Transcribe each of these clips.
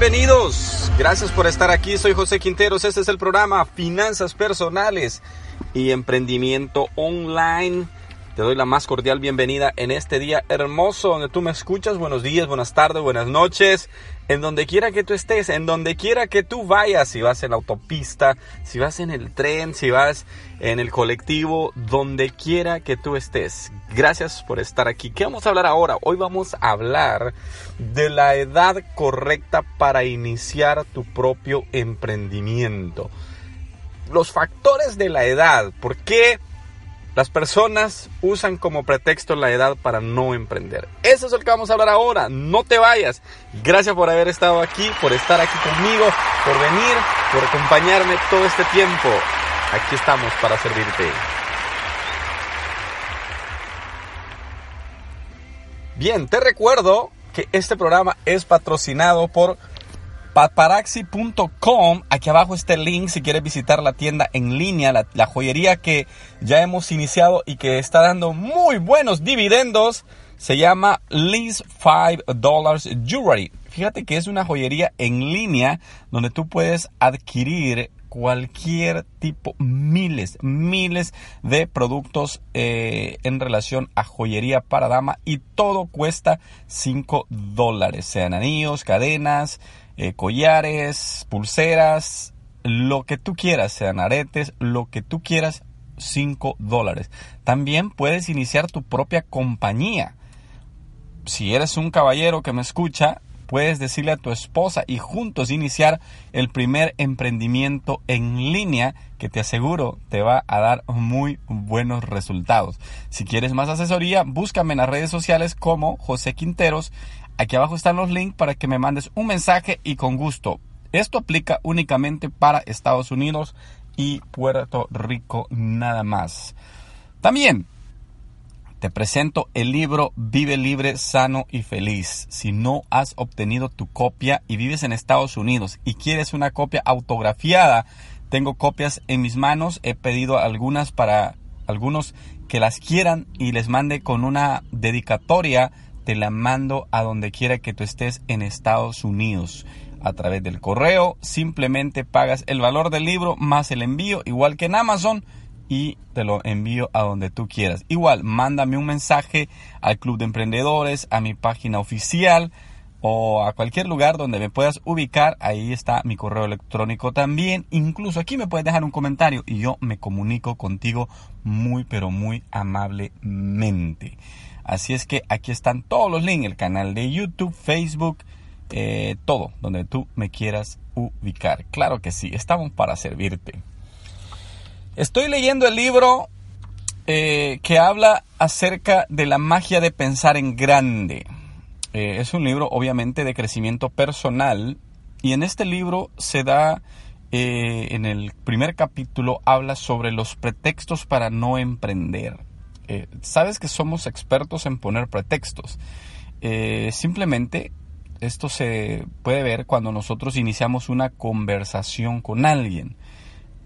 Bienvenidos, gracias por estar aquí. Soy José Quinteros. Este es el programa Finanzas Personales y Emprendimiento Online. Te doy la más cordial bienvenida en este día hermoso donde tú me escuchas. Buenos días, buenas tardes, buenas noches. En donde quiera que tú estés, en donde quiera que tú vayas, si vas en la autopista, si vas en el tren, si vas en el colectivo, donde quiera que tú estés. Gracias por estar aquí. ¿Qué vamos a hablar ahora? Hoy vamos a hablar de la edad correcta para iniciar tu propio emprendimiento. Los factores de la edad. ¿Por qué? Las personas usan como pretexto la edad para no emprender. Eso es lo que vamos a hablar ahora. No te vayas. Gracias por haber estado aquí, por estar aquí conmigo, por venir, por acompañarme todo este tiempo. Aquí estamos para servirte. Bien, te recuerdo que este programa es patrocinado por Paparaxi.com, aquí abajo está el link si quieres visitar la tienda en línea, la, joyería que ya hemos iniciado y que está dando muy buenos dividendos. Se llama Lease 5 Dollars Jewelry. Fíjate que es una joyería en línea donde tú puedes adquirir cualquier tipo, miles, miles de productos eh, en relación a joyería para dama y todo cuesta 5 dólares, sean anillos, cadenas, eh, collares, pulseras, lo que tú quieras, sean aretes, lo que tú quieras, 5 dólares. También puedes iniciar tu propia compañía. Si eres un caballero que me escucha, puedes decirle a tu esposa y juntos iniciar el primer emprendimiento en línea que te aseguro te va a dar muy buenos resultados. Si quieres más asesoría, búscame en las redes sociales como José Quinteros Aquí abajo están los links para que me mandes un mensaje y con gusto. Esto aplica únicamente para Estados Unidos y Puerto Rico nada más. También te presento el libro Vive libre, sano y feliz. Si no has obtenido tu copia y vives en Estados Unidos y quieres una copia autografiada, tengo copias en mis manos. He pedido algunas para algunos que las quieran y les mande con una dedicatoria te la mando a donde quiera que tú estés en Estados Unidos. A través del correo, simplemente pagas el valor del libro más el envío, igual que en Amazon, y te lo envío a donde tú quieras. Igual, mándame un mensaje al Club de Emprendedores, a mi página oficial o a cualquier lugar donde me puedas ubicar. Ahí está mi correo electrónico también. Incluso aquí me puedes dejar un comentario y yo me comunico contigo muy, pero muy amablemente. Así es que aquí están todos los links, el canal de YouTube, Facebook, eh, todo, donde tú me quieras ubicar. Claro que sí, estamos para servirte. Estoy leyendo el libro eh, que habla acerca de la magia de pensar en grande. Eh, es un libro obviamente de crecimiento personal y en este libro se da, en el primer capítulo, habla sobre los pretextos para no emprender. Eh, sabes que somos expertos en poner pretextos. Eh, simplemente esto se puede ver cuando nosotros iniciamos una conversación con alguien.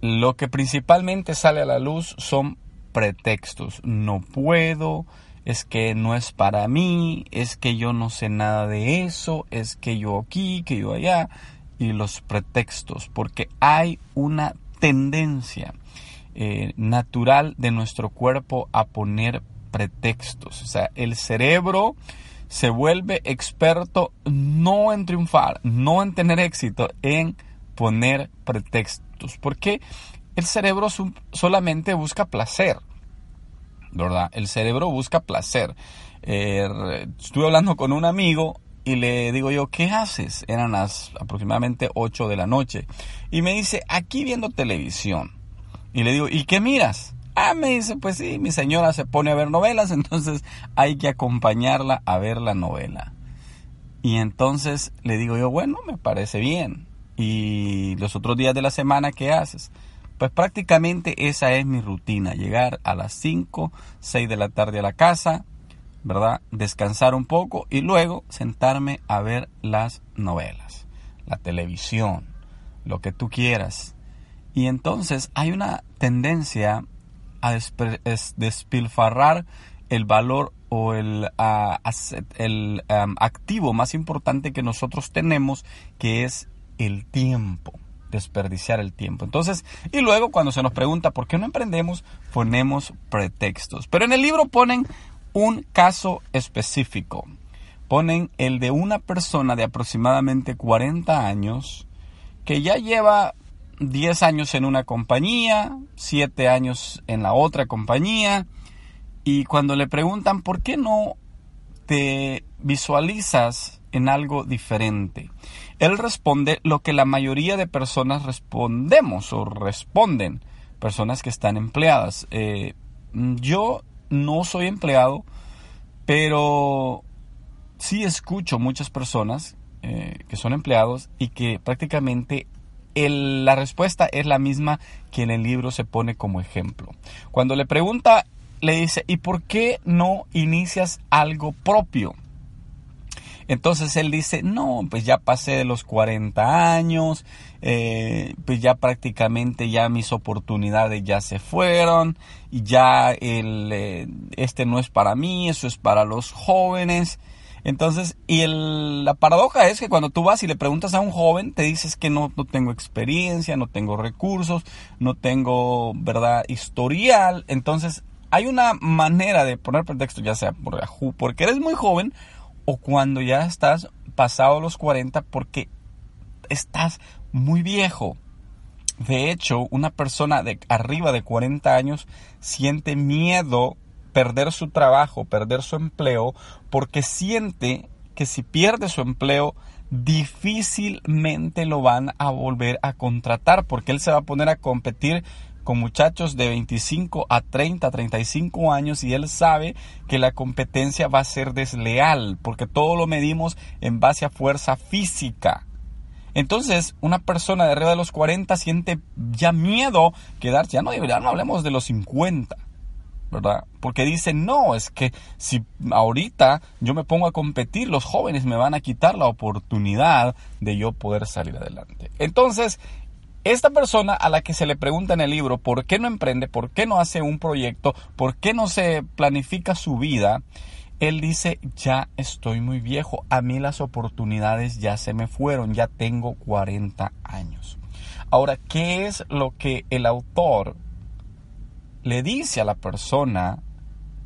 Lo que principalmente sale a la luz son pretextos. No puedo, es que no es para mí, es que yo no sé nada de eso, es que yo aquí, que yo allá. Y los pretextos, porque hay una tendencia eh, natural de nuestro cuerpo a poner pretextos. O sea, el cerebro se vuelve experto no en triunfar, no en tener éxito, en poner pretextos. Porque el cerebro solamente busca placer. ¿Verdad? El cerebro busca placer. Eh, estuve hablando con un amigo y le digo yo, ¿qué haces? Eran las aproximadamente 8 de la noche. Y me dice, aquí viendo televisión. Y le digo, ¿y qué miras? Ah, me dice, pues sí, mi señora se pone a ver novelas, entonces hay que acompañarla a ver la novela. Y entonces le digo yo, bueno, me parece bien. ¿Y los otros días de la semana qué haces? Pues prácticamente esa es mi rutina, llegar a las 5, 6 de la tarde a la casa, ¿verdad? Descansar un poco y luego sentarme a ver las novelas, la televisión, lo que tú quieras. Y entonces hay una tendencia a despilfarrar el valor o el, el activo más importante que nosotros tenemos, que es el tiempo desperdiciar el tiempo. Entonces, y luego cuando se nos pregunta por qué no emprendemos, ponemos pretextos. Pero en el libro ponen un caso específico. Ponen el de una persona de aproximadamente 40 años que ya lleva 10 años en una compañía, 7 años en la otra compañía, y cuando le preguntan por qué no te visualizas en algo diferente, él responde lo que la mayoría de personas respondemos o responden, personas que están empleadas. Eh, yo no soy empleado, pero sí escucho muchas personas eh, que son empleados y que prácticamente la respuesta es la misma que en el libro se pone como ejemplo. Cuando le pregunta, le dice, ¿y por qué no inicias algo propio? Entonces él dice, no, pues ya pasé de los 40 años, eh, pues ya prácticamente ya mis oportunidades ya se fueron, y ya eh, este no es para mí, eso es para los jóvenes. Entonces, y el, la paradoja es que cuando tú vas y le preguntas a un joven, te dices que no, no tengo experiencia, no tengo recursos, no tengo, ¿verdad?, historial. Entonces, hay una manera de poner pretexto, ya sea por, porque eres muy joven o cuando ya estás pasado los 40 porque estás muy viejo. De hecho, una persona de arriba de 40 años siente miedo perder su trabajo, perder su empleo, porque siente que si pierde su empleo, difícilmente lo van a volver a contratar, porque él se va a poner a competir con muchachos de 25 a 30, 35 años y él sabe que la competencia va a ser desleal porque todo lo medimos en base a fuerza física. Entonces, una persona de arriba de los 40 siente ya miedo quedarse, ya no, ya no hablemos de los 50, ¿verdad? Porque dice, no, es que si ahorita yo me pongo a competir, los jóvenes me van a quitar la oportunidad de yo poder salir adelante. Entonces, esta persona a la que se le pregunta en el libro por qué no emprende, por qué no hace un proyecto, por qué no se planifica su vida, él dice, ya estoy muy viejo, a mí las oportunidades ya se me fueron, ya tengo 40 años. Ahora, ¿qué es lo que el autor le dice a la persona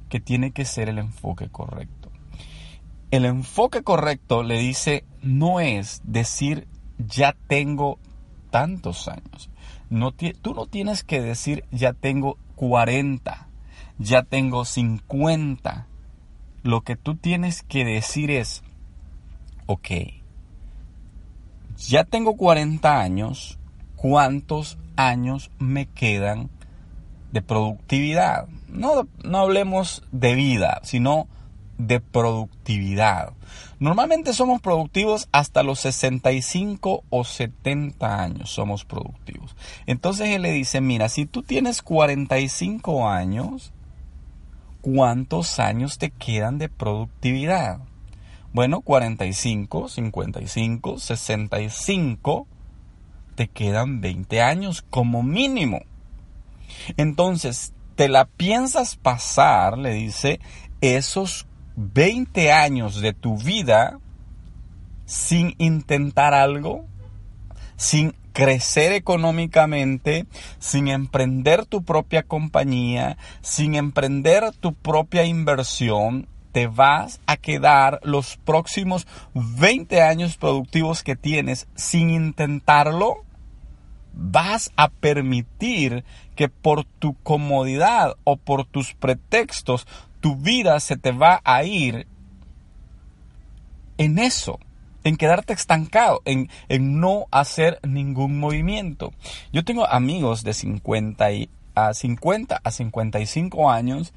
que tiene que ser el enfoque correcto? El enfoque correcto le dice, no es decir, ya tengo tantos años. No, tú no tienes que decir ya tengo 40, ya tengo 50. Lo que tú tienes que decir es, ok, ya tengo 40 años, ¿cuántos años me quedan de productividad? No, no hablemos de vida, sino de productividad. Normalmente somos productivos hasta los 65 o 70 años somos productivos. Entonces él le dice, mira, si tú tienes 45 años, ¿cuántos años te quedan de productividad? Bueno, 45, 55, 65, te quedan 20 años como mínimo. Entonces, te la piensas pasar, le dice, esos 20 años de tu vida sin intentar algo, sin crecer económicamente, sin emprender tu propia compañía, sin emprender tu propia inversión, te vas a quedar los próximos 20 años productivos que tienes sin intentarlo, vas a permitir que por tu comodidad o por tus pretextos tu vida se te va a ir en eso, en quedarte estancado, en, en no hacer ningún movimiento. Yo tengo amigos de 50 y, a 50 a 55 años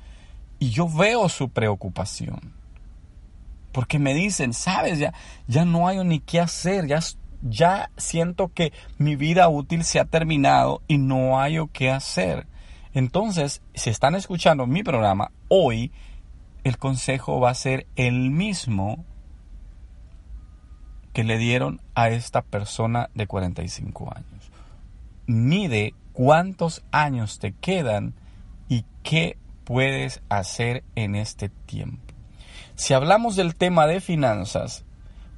y yo veo su preocupación. Porque me dicen, sabes, ya, ya no hay ni qué hacer, ya, ya siento que mi vida útil se ha terminado y no hay qué hacer. Entonces, si están escuchando mi programa hoy, el consejo va a ser el mismo que le dieron a esta persona de 45 años. Mide cuántos años te quedan y qué puedes hacer en este tiempo. Si hablamos del tema de finanzas,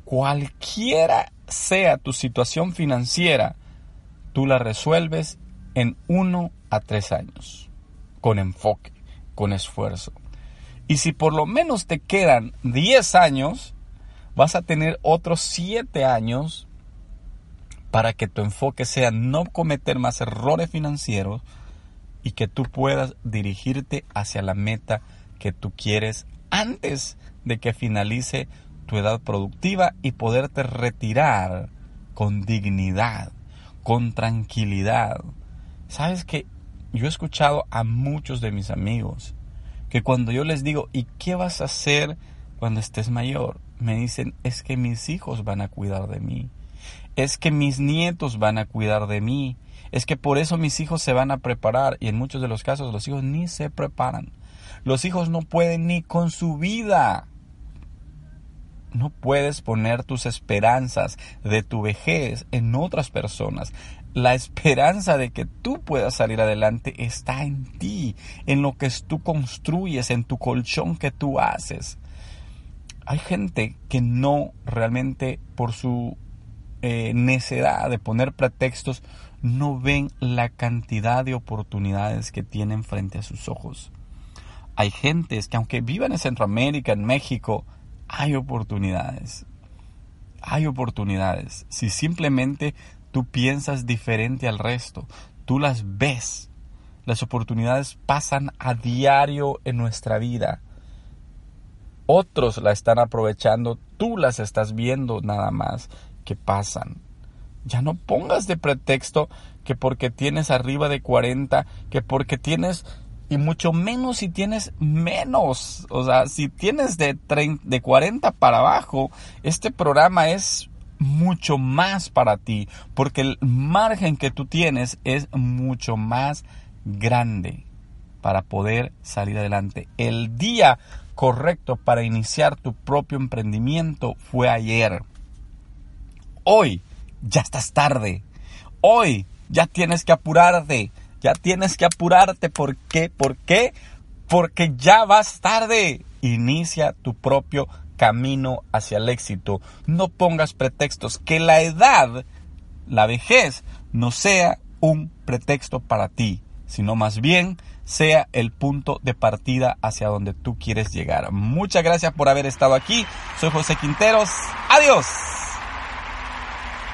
cualquiera sea tu situación financiera, tú la resuelves en uno a tres años, con enfoque, con esfuerzo. Y si por lo menos te quedan 10 años, vas a tener otros 7 años para que tu enfoque sea no cometer más errores financieros y que tú puedas dirigirte hacia la meta que tú quieres antes de que finalice tu edad productiva y poderte retirar con dignidad, con tranquilidad. Sabes que yo he escuchado a muchos de mis amigos que cuando yo les digo, ¿y qué vas a hacer cuando estés mayor? Me dicen, es que mis hijos van a cuidar de mí. Es que mis nietos van a cuidar de mí. Es que por eso mis hijos se van a preparar. Y en muchos de los casos los hijos ni se preparan. Los hijos no pueden ni con su vida. No puedes poner tus esperanzas de tu vejez en otras personas la esperanza de que tú puedas salir adelante está en ti, en lo que tú construyes, en tu colchón que tú haces. Hay gente que no realmente por su eh, necedad de poner pretextos no ven la cantidad de oportunidades que tienen frente a sus ojos. Hay gentes que aunque vivan en Centroamérica, en México, hay oportunidades. Hay oportunidades. Si simplemente Tú piensas diferente al resto. Tú las ves. Las oportunidades pasan a diario en nuestra vida. Otros la están aprovechando. Tú las estás viendo nada más que pasan. Ya no pongas de pretexto que porque tienes arriba de 40, que porque tienes y mucho menos si tienes menos. O sea, si tienes de, de 40 para abajo, este programa es mucho más para ti, porque el margen que tú tienes es mucho más grande para poder salir adelante. El día correcto para iniciar tu propio emprendimiento fue ayer. Hoy ya estás tarde. Hoy ya tienes que apurarte. Ya tienes que apurarte. ¿Por qué? ¿Por qué? Porque ya vas tarde. Inicia tu propio camino hacia el éxito. No pongas pretextos. Que la edad, la vejez, no sea un pretexto para ti, sino más bien sea el punto de partida hacia donde tú quieres llegar. Muchas gracias por haber estado aquí. Soy José Quinteros. Adiós.